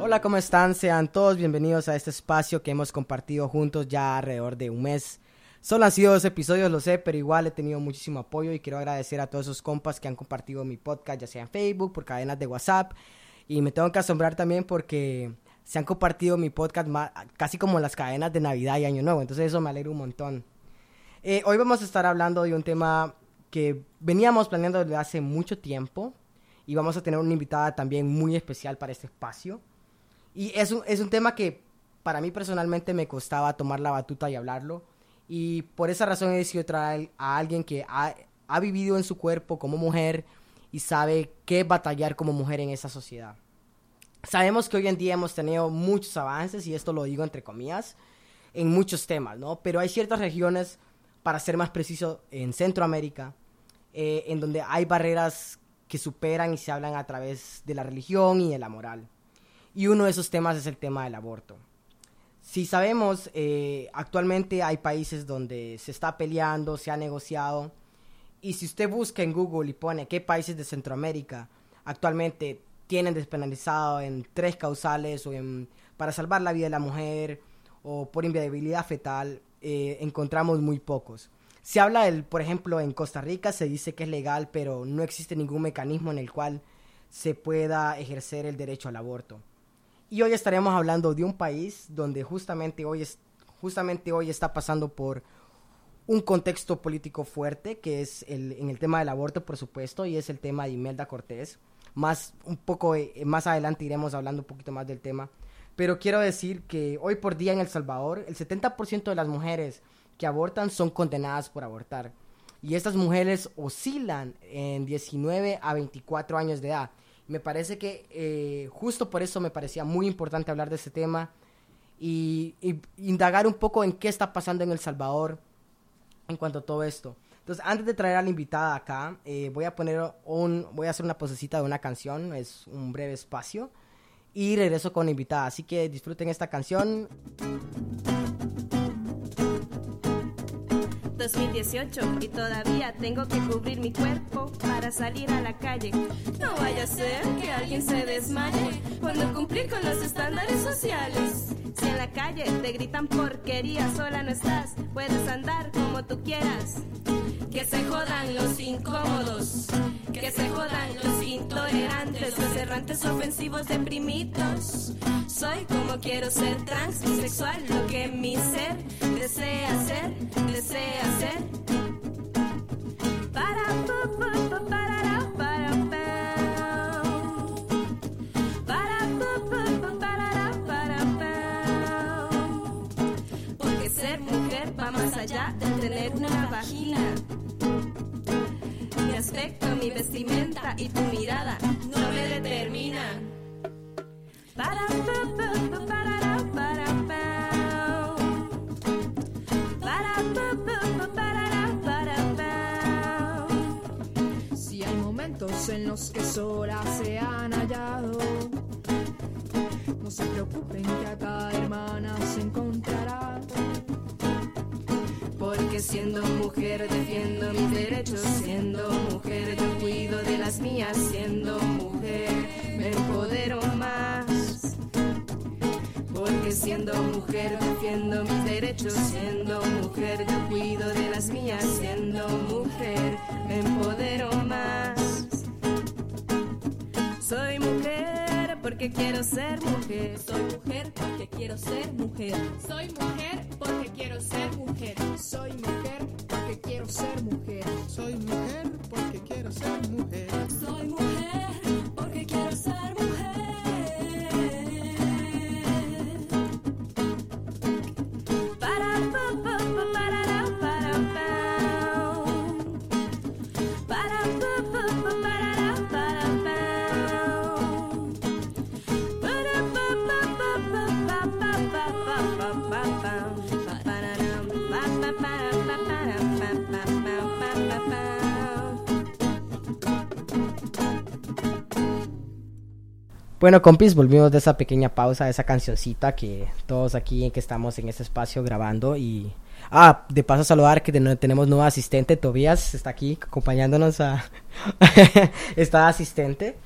Hola, ¿cómo están? Sean todos bienvenidos a este espacio que hemos compartido juntos ya alrededor de un mes. Solo han sido dos episodios, lo sé, pero igual he tenido muchísimo apoyo y quiero agradecer a todos esos compas que han compartido mi podcast, ya sea en Facebook, por cadenas de WhatsApp. Y me tengo que asombrar también porque se han compartido mi podcast casi como las cadenas de Navidad y Año Nuevo. Entonces eso me alegra un montón. Eh, hoy vamos a estar hablando de un tema que veníamos planeando desde hace mucho tiempo y vamos a tener una invitada también muy especial para este espacio. Y es un, es un tema que para mí personalmente me costaba tomar la batuta y hablarlo. Y por esa razón he decidido traer a alguien que ha, ha vivido en su cuerpo como mujer y sabe qué batallar como mujer en esa sociedad. Sabemos que hoy en día hemos tenido muchos avances, y esto lo digo entre comillas, en muchos temas, ¿no? Pero hay ciertas regiones, para ser más preciso, en Centroamérica, eh, en donde hay barreras que superan y se hablan a través de la religión y de la moral. Y uno de esos temas es el tema del aborto. Si sabemos, eh, actualmente hay países donde se está peleando, se ha negociado, y si usted busca en Google y pone qué países de Centroamérica actualmente tienen despenalizado en tres causales o en, para salvar la vida de la mujer o por inviabilidad fetal, eh, encontramos muy pocos. Se habla del, por ejemplo, en Costa Rica se dice que es legal, pero no existe ningún mecanismo en el cual se pueda ejercer el derecho al aborto. Y hoy estaremos hablando de un país donde justamente hoy, es, justamente hoy está pasando por un contexto político fuerte, que es el, en el tema del aborto, por supuesto, y es el tema de Imelda Cortés. Más, un poco, eh, más adelante iremos hablando un poquito más del tema. Pero quiero decir que hoy por día en El Salvador, el 70% de las mujeres que abortan son condenadas por abortar. Y estas mujeres oscilan en 19 a 24 años de edad. Me parece que eh, justo por eso me parecía muy importante hablar de este tema y, indagar un poco en qué está pasando en El Salvador en cuanto a todo esto. Entonces, antes de traer a la invitada acá, eh, voy a poner un, voy a hacer una posecita de una canción, es un breve espacio, y regreso con invitada. Así que disfruten esta canción. 2018 y todavía tengo que cubrir mi cuerpo para salir a la calle. No vaya a ser que alguien se desmaye cuando cumplir con los estándares sociales. Si en la calle te gritan porquería, sola no estás, puedes andar como tú quieras. Que se jodan los incómodos, que se jodan los intolerantes, los errantes ofensivos deprimidos. Soy como quiero ser transexual, lo que mi ser desea ser, desea ser. Más allá de tener una vagina. Aspecto, mi vestimenta y tu mirada no me determinan. Para, en los que solas se han hallado, no se preocupen que acá hermana se encontrará porque siendo mujer defiendo mis derechos, siendo mujer yo cuido de las mías, siendo mujer me empodero más. Porque siendo mujer defiendo mis derechos, siendo mujer yo cuido de las mías, siendo mujer me empodero más. Soy mujer porque quiero ser mujer. Soy mujer porque quiero ser mujer. Soy mujer porque quiero ser mujer. Soy mujer porque quiero ser mujer. Soy mujer porque quiero ser mujer. Soy mujer porque quiero ser Bueno, compis, volvimos de esa pequeña pausa, de esa cancioncita que todos aquí en que estamos en este espacio grabando y Ah, de paso a saludar que tenemos nuevo asistente, Tobías está aquí acompañándonos a... está asistente.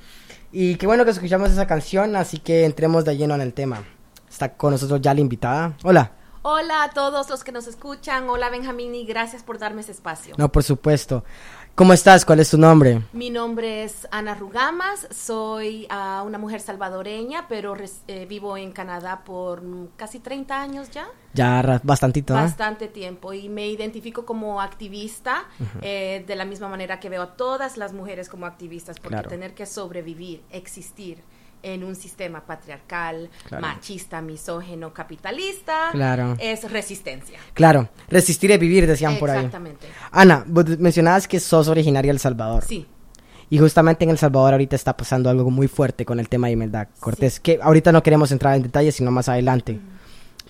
Y qué bueno que escuchamos esa canción, así que entremos de lleno en el tema. Está con nosotros ya la invitada. Hola. Hola a todos los que nos escuchan. Hola Benjamín y gracias por darme ese espacio. No, por supuesto. ¿Cómo estás? ¿Cuál es tu nombre? Mi nombre es Ana Rugamas, soy uh, una mujer salvadoreña, pero eh, vivo en Canadá por casi 30 años ya. Ya bastantito, ¿eh? Bastante tiempo y me identifico como activista uh -huh. eh, de la misma manera que veo a todas las mujeres como activistas, porque claro. tener que sobrevivir, existir, en un sistema patriarcal, claro. machista, misógeno, capitalista, claro. es resistencia. Claro, resistir es vivir, decían por ahí. Exactamente. Ana, vos mencionabas que sos originaria de El Salvador. Sí. Y justamente en El Salvador ahorita está pasando algo muy fuerte con el tema de Imelda Cortés, sí. que ahorita no queremos entrar en detalles, sino más adelante. Mm.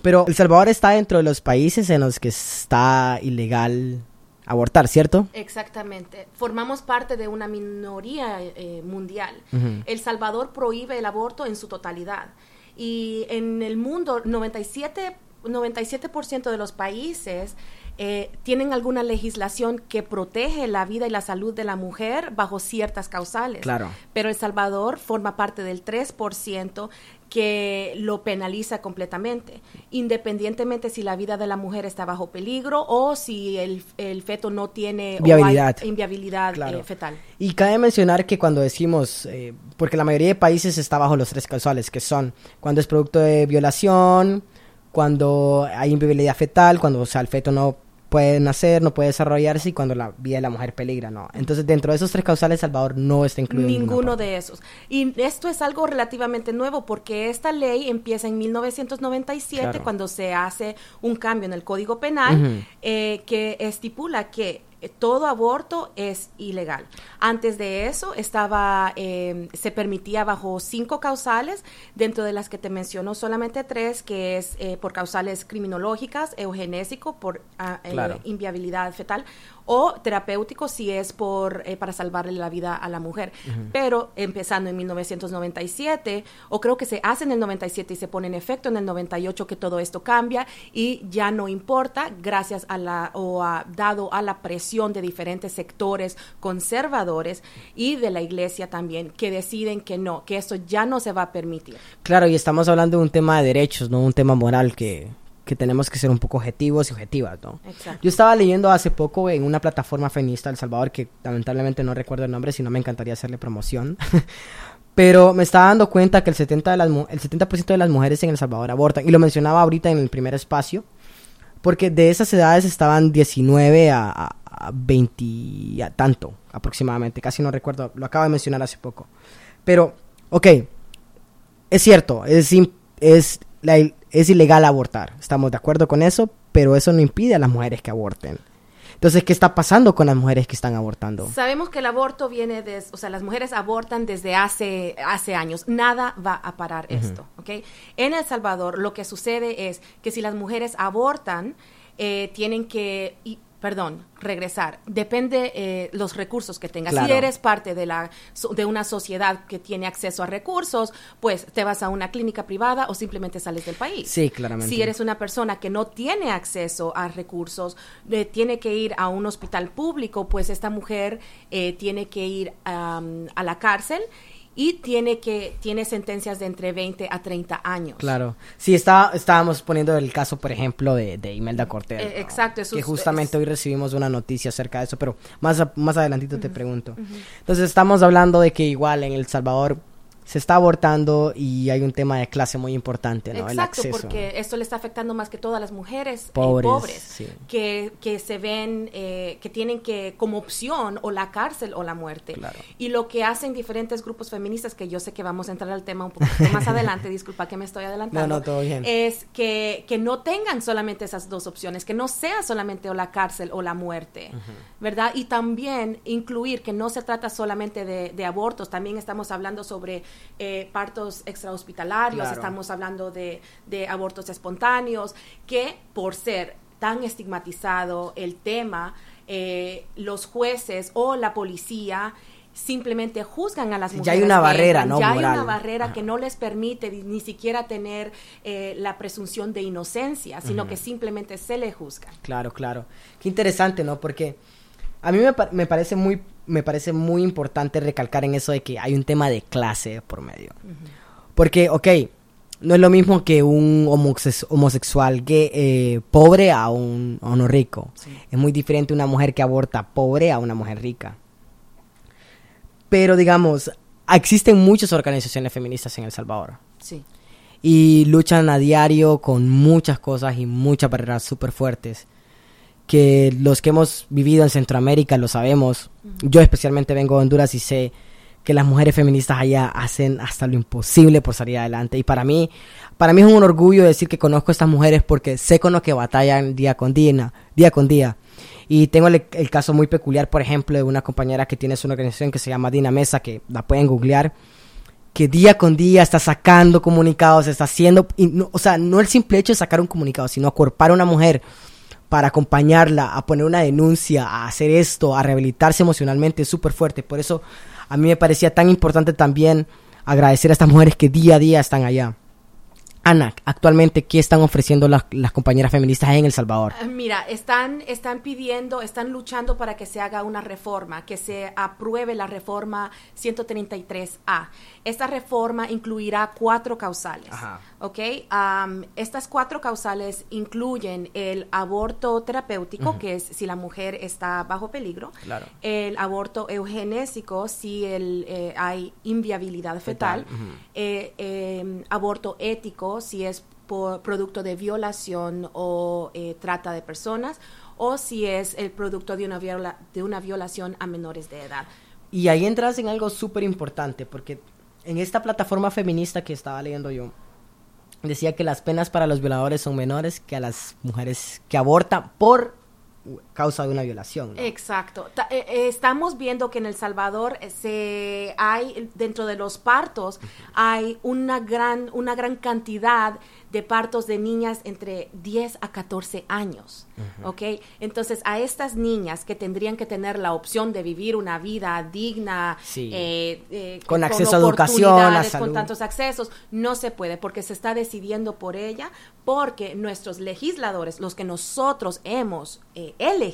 Pero El Salvador está dentro de los países en los que está ilegal abortar, ¿cierto? Exactamente. Formamos parte de una minoría eh, mundial. Uh -huh. El Salvador prohíbe el aborto en su totalidad. Y en el mundo, 97, 97% de los países eh, tienen alguna legislación que protege la vida y la salud de la mujer bajo ciertas causales. Claro. Pero El Salvador forma parte del 3% que lo penaliza completamente, independientemente si la vida de la mujer está bajo peligro o si el, el feto no tiene viabilidad, o hay inviabilidad claro. eh, fetal. Y cabe mencionar que cuando decimos, eh, porque la mayoría de países está bajo los tres causales, que son cuando es producto de violación, cuando hay inviabilidad fetal, cuando o sea, el feto no puede nacer, no puede desarrollarse y cuando la vida de la mujer peligra, ¿no? Entonces, dentro de esos tres causales, Salvador no está incluido. Ninguno de esos. Y esto es algo relativamente nuevo porque esta ley empieza en 1997 Claro. cuando se hace un cambio en el Código Penal eh, que estipula que todo aborto es ilegal. Antes de eso estaba eh, se permitía bajo cinco causales, dentro de las que te menciono solamente tres, que es eh, por causales criminológicas, eugenésico, por ah, eh, inviabilidad fetal, o terapéutico si es por eh, para salvarle la vida a la mujer. Pero empezando en 1997, o creo que se hace en el 97 y se pone en efecto en el 98 que todo esto cambia y ya no importa gracias a la o a- dado a la presión de diferentes sectores conservadores y de la iglesia también que deciden que no, que esto ya no se va a permitir. Claro, y estamos hablando de un tema de derechos, no un tema moral que, que tenemos que ser un poco objetivos y objetivas, ¿no? Exacto. Yo estaba leyendo hace poco en una plataforma feminista de El Salvador, que lamentablemente no recuerdo el nombre, si no me encantaría hacerle promoción. Pero me estaba dando cuenta que el 70%, de las, el 70 de las mujeres en El Salvador abortan. Y lo mencionaba ahorita en el primer espacio. Porque de esas edades estaban 19 a, a- a 20 y a tanto aproximadamente. Casi no recuerdo. Lo acabo de mencionar hace poco. Pero, ok. Es cierto. Es, es, la, es ilegal abortar. Estamos de acuerdo con eso. Pero eso no impide a las mujeres que aborten. Entonces, ¿qué está pasando con las mujeres que están abortando? Sabemos que el aborto viene de, o sea, las mujeres abortan desde hace, hace años. Nada va a parar esto, ¿ok? En El Salvador lo que sucede es que si las mujeres abortan, eh, tienen que, perdón, regresar. Depende eh, los recursos que tengas. Si eres parte de, la, de una sociedad que tiene acceso a recursos, pues te vas a una clínica privada o simplemente sales del país. Sí, claramente. Si eres una persona que no tiene acceso a recursos, eh, tiene que ir a un hospital público, pues esta mujer eh, tiene que ir a la cárcel y tiene que tiene sentencias de entre 20 a 30 años. Claro. Sí, está, estábamos poniendo el caso, por ejemplo, de, de Imelda Cortés. Eh, ¿no? exacto, eso Que justamente es- hoy recibimos una noticia acerca de eso, pero más, más adelantito te pregunto. Entonces, estamos hablando de que igual en El Salvador se está abortando y hay un tema de clase muy importante, ¿no? el Exacto, acceso. porque esto le está afectando más que todo a las mujeres eh, Pobres, pobres, sí. que, que se ven, eh, que tienen que como opción o la cárcel o la muerte. Claro. Y lo que hacen diferentes grupos feministas, que yo sé que vamos a entrar al tema un poco más adelante, disculpa que me estoy adelantando, No, no, todo bien. es que, que no tengan solamente esas dos opciones, que no sea solamente o la cárcel o la muerte, ¿verdad? Y también incluir que no se trata solamente de, de abortos, también estamos hablando sobre eh, partos extrahospitalarios, Claro. estamos hablando de, de abortos espontáneos, que por ser tan estigmatizado el tema, eh, los jueces o la policía simplemente juzgan a las Ya mujeres. hay una barrera. ¿no? Ya hay Moral. una barrera Ajá. que no les permite ni, ni siquiera tener eh, la presunción de inocencia, sino que simplemente se le juzga. Claro, claro. Qué interesante, ¿no? Porque a mí me, pa- me parece muy me parece muy importante recalcar en eso de que hay un tema de clase por medio. Porque, ok, no es lo mismo que un homosex- homosexual gay, eh, pobre a un, a uno rico. Es muy diferente una mujer que aborta pobre a una mujer rica. Pero, digamos, existen muchas organizaciones feministas en El Salvador Sí. y luchan a diario con muchas cosas y muchas barreras súper fuertes que los que hemos vivido en Centroamérica lo sabemos. Yo especialmente vengo de Honduras y sé que las mujeres feministas allá hacen hasta lo imposible por salir adelante y para mí para mí es un orgullo decir que conozco a estas mujeres porque sé con lo que batallan día con día, día con día. Y tengo el, el caso muy peculiar, por ejemplo, de una compañera que tiene su organización que se llama Dina Mesa, que la pueden googlear, que día con día está sacando comunicados, está haciendo, y no- o sea, no el simple hecho de sacar un comunicado, sino acorpar a una mujer para acompañarla, a poner una denuncia, a hacer esto, a rehabilitarse emocionalmente, es súper fuerte. Por eso a mí me parecía tan importante también agradecer a estas mujeres que día a día están allá. Ana, actualmente, ¿qué están ofreciendo las, las compañeras feministas en El Salvador? Ah, Mira, están, están pidiendo, están luchando para que se haga una reforma, que se apruebe la reforma 133A. Esta reforma incluirá cuatro causales. Ajá. ¿Ok? Am, estas cuatro causales incluyen el aborto terapéutico, que es si la mujer está bajo peligro. Claro. El aborto eugenésico, si el, eh, hay inviabilidad fetal. Fetal, ujú. Eh, eh, aborto ético, si es por producto de violación o eh, trata de personas, o si es el producto de una, viola- de una violación a menores de edad. Y ahí entras en algo súper importante, porque en esta plataforma feminista que estaba leyendo yo, decía que las penas para los violadores son menores que a las mujeres que abortan por causa de una violación. ¿no? Exacto. Ta- eh, eh, estamos viendo que en El Salvador eh, se hay dentro de los partos hay una gran una gran cantidad de partos de niñas entre 10 a 14 años, ¿ok? Entonces a estas niñas que tendrían que tener la opción de vivir una vida digna, Sí. eh, eh, Con acceso a educación, a salud. con tantos accesos, no se puede porque se está decidiendo por ella, porque nuestros legisladores, los que nosotros hemos eh, elegido,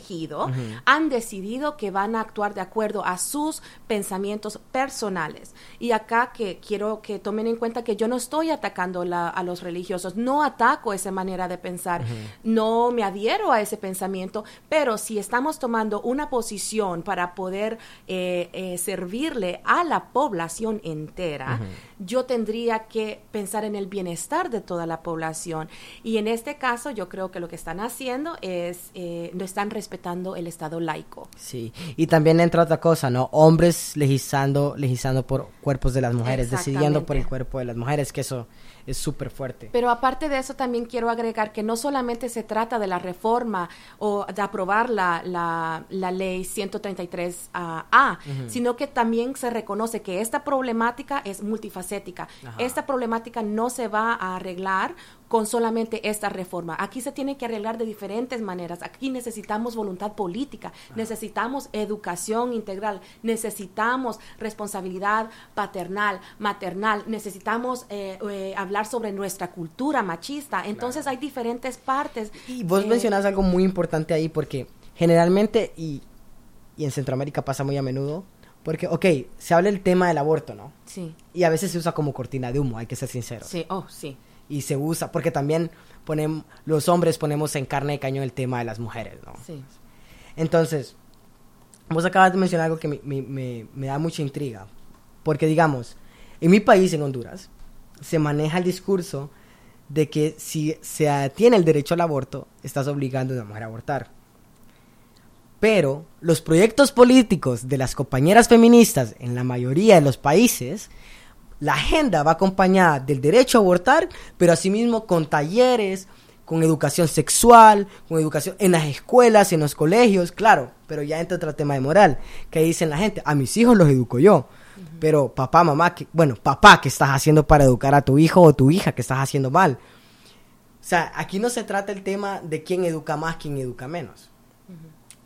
han decidido que van a actuar de acuerdo a sus pensamientos personales. Y acá que quiero que tomen en cuenta que yo no estoy atacando la- a los religiosos, no ataco esa manera de pensar, no me adhiero a ese pensamiento, pero si estamos tomando una posición para poder eh, eh, servirle a la población entera, yo tendría que pensar en el bienestar de toda la población. Y en este caso yo creo que lo que están haciendo es, eh, no están respetando el Estado laico. Sí, y también entra otra cosa, ¿no? Hombres legislando, legislando por cuerpos de las mujeres, decidiendo por el cuerpo de las mujeres, que eso es súper fuerte. Pero aparte de eso, también quiero agregar que no solamente se trata de la reforma o de aprobar la, la, la ley 133A, sino que también se reconoce que esta problemática es multifacética. Esta problemática no se va a arreglar con solamente esta reforma. Aquí se tiene que arreglar de diferentes maneras. Aquí necesitamos voluntad política, necesitamos educación integral, necesitamos responsabilidad paternal, maternal, necesitamos eh, eh, hablar sobre nuestra cultura machista. Entonces hay diferentes partes. Y vos eh, mencionas algo muy importante ahí porque generalmente, y, y en Centroamérica pasa muy a menudo, porque, ok, se habla el tema del aborto, ¿no? Sí, Y a veces se usa como cortina de humo, hay que ser sinceros. sí, oh, sí. Y se usa, porque también ponemos, los hombres ponemos en carne de cañón el tema de las mujeres, ¿no? Sí. Entonces, vos acabas de mencionar algo que me, me- me- me da mucha intriga. Porque, digamos, en mi país, en Honduras, se maneja el discurso de que si se tiene el derecho al aborto, estás obligando a una mujer a abortar. Pero los proyectos políticos de las compañeras feministas en la mayoría de los países, la agenda va acompañada del derecho a abortar, pero asimismo con talleres, con educación sexual, con educación en las escuelas, en los colegios, claro, pero ya entra otro tema de moral, que dicen la gente, a mis hijos los educo yo, pero papá, mamá, que, bueno, papá, ¿qué estás haciendo para educar a tu hijo o tu hija? ¿Qué estás haciendo mal? O sea, aquí no se trata el tema de quién educa más, quién educa menos,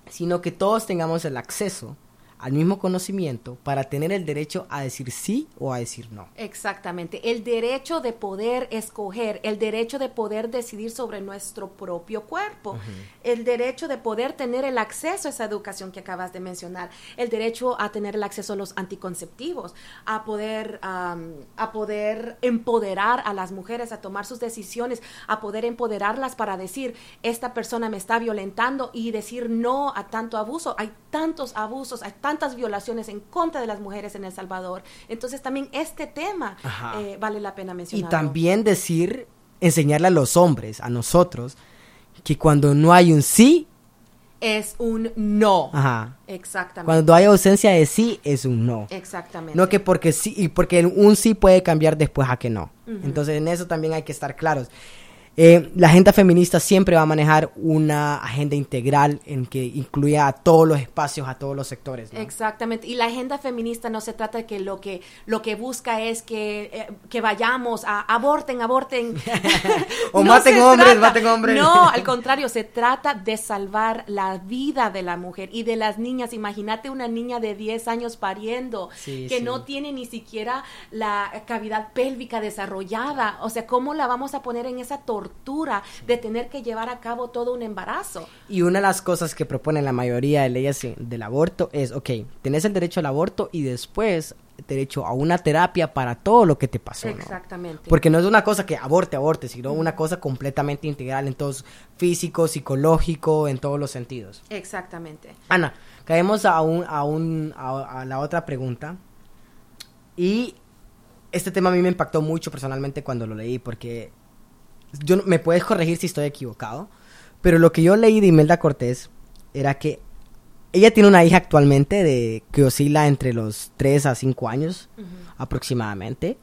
sino que todos tengamos el acceso al mismo conocimiento para tener el derecho a decir sí o a decir no. Exactamente, el derecho de poder escoger, el derecho de poder decidir sobre nuestro propio cuerpo, el derecho de poder tener el acceso a esa educación que acabas de mencionar, el derecho a tener el acceso a los anticonceptivos, a poder, a poder empoderar a las mujeres a tomar sus decisiones, a poder empoderarlas para decir, esta persona me está violentando y decir no a tanto abuso. Hay tantos abusos, hay tantas violaciones en contra de las mujeres en El Salvador. Entonces también este tema eh, vale la pena mencionar. Y también decir, enseñarle a los hombres, a nosotros, que cuando no hay un sí, es un no. Ajá. Exactamente. Cuando hay ausencia de sí, es un no. Exactamente. No que porque sí, y porque un sí puede cambiar después a que no. Entonces en eso también hay que estar claros. Eh, la agenda feminista siempre va a manejar una agenda integral en que incluya a todos los espacios, a todos los sectores. Exactamente. Y la agenda feminista no se trata de que lo que lo que busca es que, eh, que vayamos a aborten, aborten. o maten hombres, maten hombres. No, al contrario, se trata de salvar la vida de la mujer y de las niñas. Imagínate una niña de 10 años pariendo que no tiene ni siquiera la cavidad pélvica desarrollada. O sea, ¿cómo la vamos a poner en esa torre? Tortura de tener que llevar a cabo todo un embarazo. Y una de las cosas que propone la mayoría de leyes del aborto es, ok, tenés el derecho al aborto y después derecho a una terapia para todo lo que te pasó. Exactamente. Porque no es una cosa que aborte, aborte, sino una cosa completamente integral en todos, físico, psicológico, en todos los sentidos. Exactamente. Ana, caemos a, un, a, un, a la otra pregunta. Y este tema a mí me impactó mucho personalmente cuando lo leí, porque yo, me puedes corregir si estoy equivocado, pero lo que yo leí de Imelda Cortés era que ella tiene una hija actualmente de que oscila entre los 3 a 5 años aproximadamente,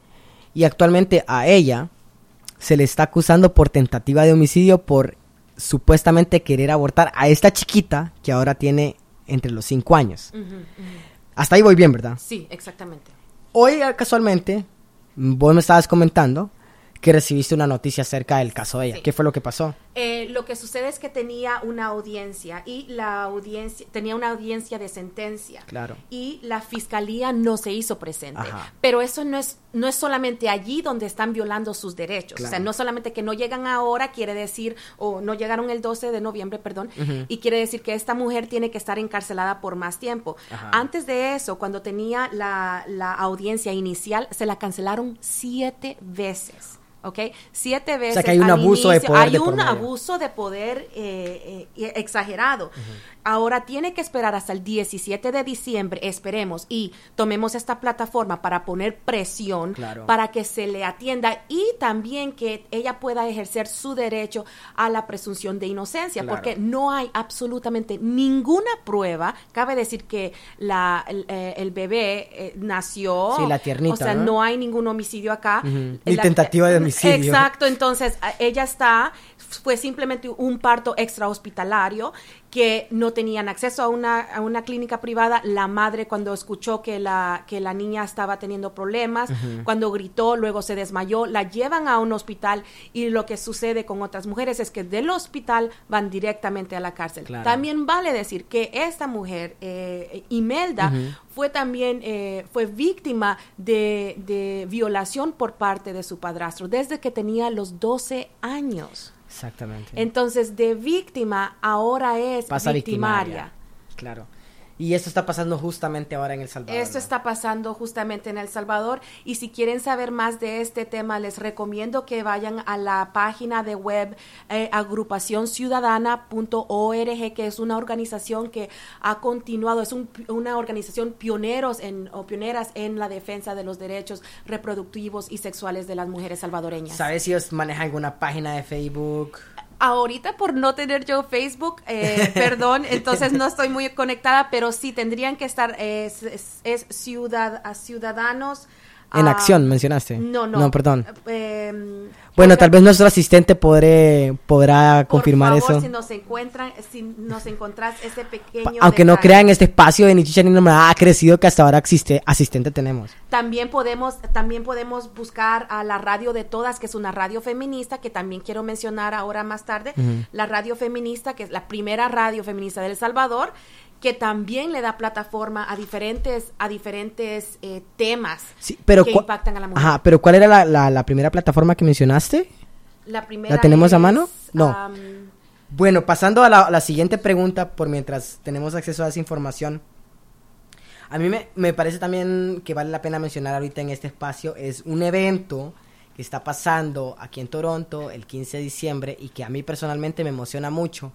y actualmente a ella se le está acusando por tentativa de homicidio por supuestamente querer abortar a esta chiquita que ahora tiene entre los 5 años. Hasta ahí voy bien, ¿verdad? Sí, exactamente. Hoy casualmente, vos me estabas comentando que recibiste una noticia acerca del caso de ella. ¿Qué fue lo que pasó? Eh, lo que sucede es que tenía una audiencia y la audiencia tenía una audiencia de sentencia. Claro. Y la fiscalía no se hizo presente. Pero eso no es no es solamente allí donde están violando sus derechos. O sea, no solamente que no llegan ahora quiere decir o no llegaron el 12 de noviembre, perdón, y quiere decir que esta mujer tiene que estar encarcelada por más tiempo. Antes de eso, cuando tenía la, la audiencia inicial, se la cancelaron siete veces. ¿ok? Siete veces. O sea que hay un abuso de poder. Hay un abuso de poder eh, eh, exagerado. Ahora tiene que esperar hasta el 17 de diciembre, esperemos, y tomemos esta plataforma para poner presión para que se le atienda y también que ella pueda ejercer su derecho a la presunción de inocencia, porque no hay absolutamente ninguna prueba. Cabe decir que la, el, eh, bebé nació. Sí, la tiernita. O sea, ¿no? hay ningún homicidio acá. Ni tentativa de homicidio Exacto, entonces ella está, fue simplemente un parto extrahospitalario que no tenían acceso a una, a una clínica privada. La madre cuando escuchó que la, que la niña estaba teniendo problemas, cuando gritó, luego se desmayó, la llevan a un hospital y lo que sucede con otras mujeres es que del hospital van directamente a la cárcel. También vale decir que esta mujer, eh, Imelda, fue también eh, fue víctima de, de violación por parte de su padrastro desde que tenía los 12 años. Exactamente. Entonces, de víctima ahora es victimaria. Claro. Y esto está pasando justamente ahora en El Salvador. Esto está pasando justamente en El Salvador. Y si quieren saber más de este tema, les recomiendo que vayan a la página de web eh, agrupacionciudadana.org, que es una organización que ha continuado, es una organización pioneros en, o pioneras en la defensa de los derechos reproductivos y sexuales de las mujeres salvadoreñas. ¿Sabes si ellos manejan alguna página de Facebook? Ahorita por no tener yo Facebook, eh, perdón, entonces no estoy muy conectada, pero sí tendrían que estar, es, es, ciudad, a ciudadanos en ah, acción, mencionaste. No, no. No, perdón. Em, bueno, tal vez nuestro asistente podré, podrá confirmar por favor, eso. Si nos encuentran, si nos encontrás ese pequeño. Aunque no crean, este espacio de Nichicha ni ha crecido que hasta ahora existe, asistente tenemos. También podemos, también podemos buscar a la radio de todas, que es una radio feminista, que también quiero mencionar ahora más tarde. La radio feminista, que es la primera radio feminista de El Salvador que también le da plataforma a diferentes, a diferentes eh, temas pero que impactan a la mujer. Ajá, pero ¿cuál era la, la, primera plataforma que mencionaste? La primera. ¿La tenemos a mano? No. bueno, pasando a la, siguiente pregunta, por mientras tenemos acceso a esa información. A mí me, me parece también que vale la pena mencionar ahorita en este espacio, es un evento que está pasando aquí en Toronto el 15 de diciembre y que a mí personalmente me emociona mucho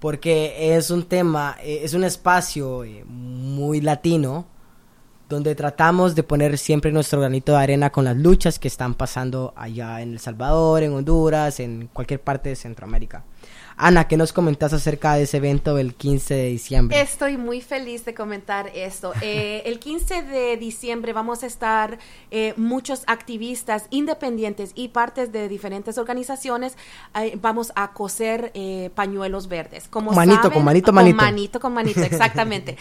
porque es un tema, eh, es un espacio eh, muy latino, donde tratamos de poner siempre nuestro granito de arena con las luchas que están pasando allá en El Salvador, en Honduras, en cualquier parte de Centroamérica. Ana, ¿qué nos comentas acerca de ese evento del 15 de diciembre? Estoy muy feliz de comentar esto. Eh, el 15 de diciembre vamos a estar eh, muchos activistas independientes y partes de diferentes organizaciones. Eh, vamos a coser pañuelos verdes. Como manito, con manito, manito. Con manito, con manito, exactamente.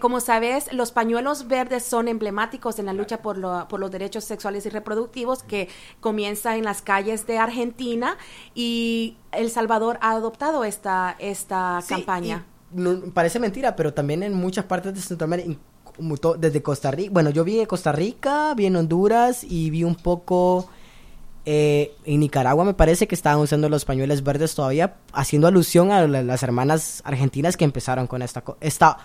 como sabes, los pañuelos verdes son emblemáticos en la lucha por, por los derechos sexuales y reproductivos que comienza en las calles de Argentina y el Salvador ha adoptado esta, esta campaña. parece mentira, pero también en muchas partes de Centroamérica, desde Costa Rica, bueno, yo vi en Costa Rica, vi en Honduras y vi un poco eh, en Nicaragua, me parece que estaban usando los pañuelos verdes todavía, haciendo alusión a las hermanas argentinas que empezaron con esta, esta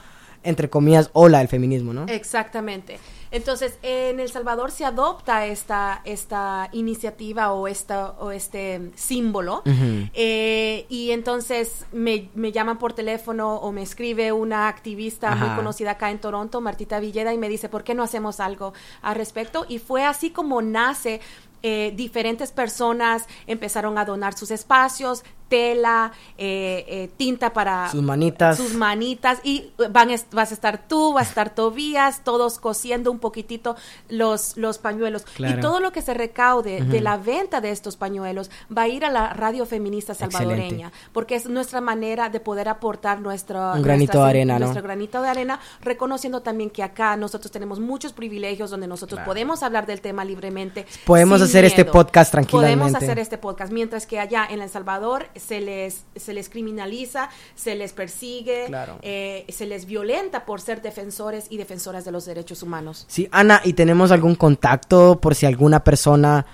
entre comillas, ola del feminismo, ¿no? Exactamente. Entonces, en El Salvador se adopta esta, esta iniciativa o, esta, o este símbolo eh, y entonces me, me, llaman por teléfono o me escribe una activista muy conocida acá en Toronto, Martita Villeda, y me dice, ¿por qué no hacemos algo al respecto? Y fue así como nace eh, diferentes personas empezaron a donar sus espacios, tela, eh, eh, tinta para sus manitas. Sus manitas y van vas a estar tú, vas a estar Tobías, todos cosiendo un poquitito los, los pañuelos. Y todo lo que se recaude de la venta de estos pañuelos va a ir a la radio feminista salvadoreña, porque es nuestra manera de poder aportar nuestro granito de arena, nuestro granito de arena, reconociendo también que acá nosotros tenemos muchos privilegios donde nosotros podemos hablar del tema libremente. Podemos hacer este podcast tranquilamente. Podemos hacer este podcast, mientras que allá en El Salvador se les, se les criminaliza, se les persigue, eh, se les violenta por ser defensores y defensoras de los derechos humanos. Sí, Ana, ¿y tenemos algún contacto por si alguna persona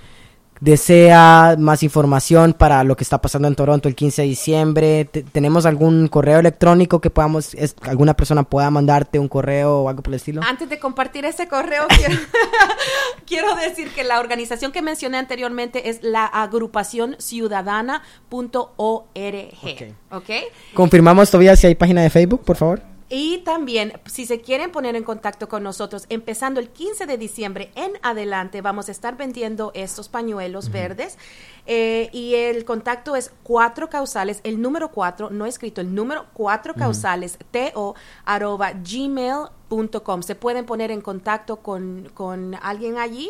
desea más información para lo que está pasando en Toronto el 15 de diciembre, ¿tenemos algún correo electrónico que podamos, alguna persona pueda mandarte un correo o algo por el estilo? Antes de compartir ese correo, quiero, decir que la organización que mencioné anteriormente es la agrupación ciudadana.org. Okay. ¿Ok? Confirmamos todavía si hay página de Facebook, por favor. Y también, si se quieren poner en contacto con nosotros, empezando el 15 de diciembre en adelante, vamos a estar vendiendo estos pañuelos verdes. Eh, y el contacto es cuatro causales, el número cuatro, no escrito, el número cuatro causales, to arroba gmail se pueden poner en contacto con, con alguien allí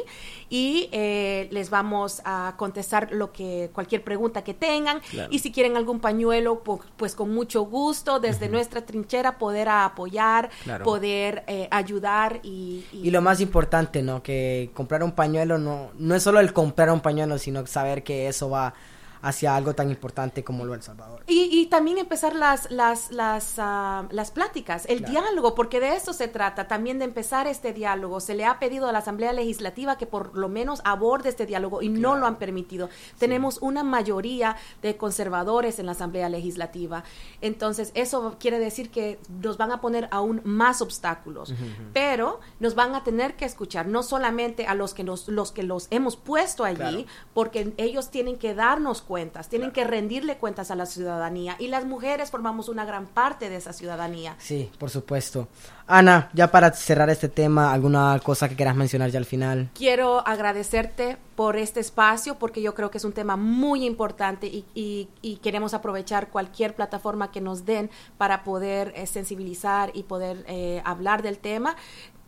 y eh, les vamos a contestar lo que cualquier pregunta que tengan. Y si quieren algún pañuelo pues, con mucho gusto desde nuestra trinchera poder apoyar poder eh, ayudar y, y, lo más importante no que comprar un pañuelo no no es solo el comprar un pañuelo sino saber que eso va hacia algo tan importante como lo El Salvador. Y, y también empezar las, las, las, ah, las pláticas, el diálogo, porque de eso se trata, también de empezar este diálogo. Se le ha pedido a la Asamblea Legislativa que por lo menos aborde este diálogo y no lo han permitido. Tenemos una mayoría de conservadores en la Asamblea Legislativa. Entonces, eso quiere decir que nos van a poner aún más obstáculos, pero nos van a tener que escuchar, no solamente a los que, nos, los, que los hemos puesto allí, porque ellos tienen que darnos cuentas, tienen que rendirle cuentas a la ciudadanía y las mujeres formamos una gran parte de esa ciudadanía. Sí, por supuesto. Ana, ya para cerrar este tema, ¿alguna cosa que quieras mencionar ya al final? Quiero agradecerte por este espacio porque yo creo que es un tema muy importante y, queremos aprovechar cualquier plataforma que nos den para poder eh, sensibilizar y poder eh, hablar del tema.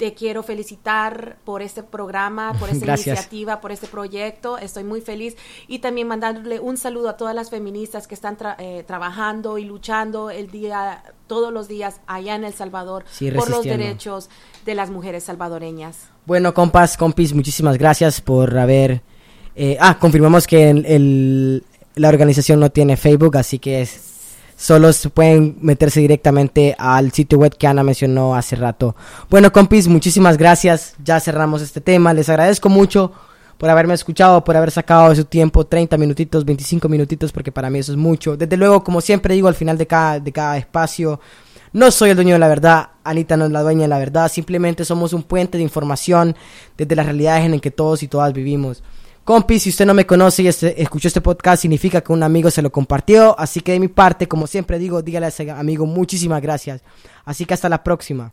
Te quiero felicitar por este programa, por esta iniciativa, por este proyecto. Estoy muy feliz y también mandándole un saludo a todas las feministas que están eh, trabajando y luchando el día, todos los días allá en El Salvador por los derechos de las mujeres salvadoreñas. Bueno, compas, compis, muchísimas gracias por haber... Eh, ah, confirmamos que el, la organización no tiene Facebook, así que es solo se pueden meterse directamente al sitio web que Ana mencionó hace rato. Bueno, compis, muchísimas gracias. Ya cerramos este tema. Les agradezco mucho por haberme escuchado, por haber sacado de su tiempo 30 minutitos, 25 minutitos, porque para mí eso es mucho. Desde luego, como siempre digo al final de cada, de cada espacio, no soy el dueño de la verdad, Anita no es la dueña de la verdad, simplemente somos un puente de información desde las realidades en las que todos y todas vivimos. Compi, si usted no me conoce y este, escuchó este podcast, significa que un amigo se lo compartió. Así que de mi parte, como siempre digo, dígale a ese amigo muchísimas gracias. Así que hasta la próxima.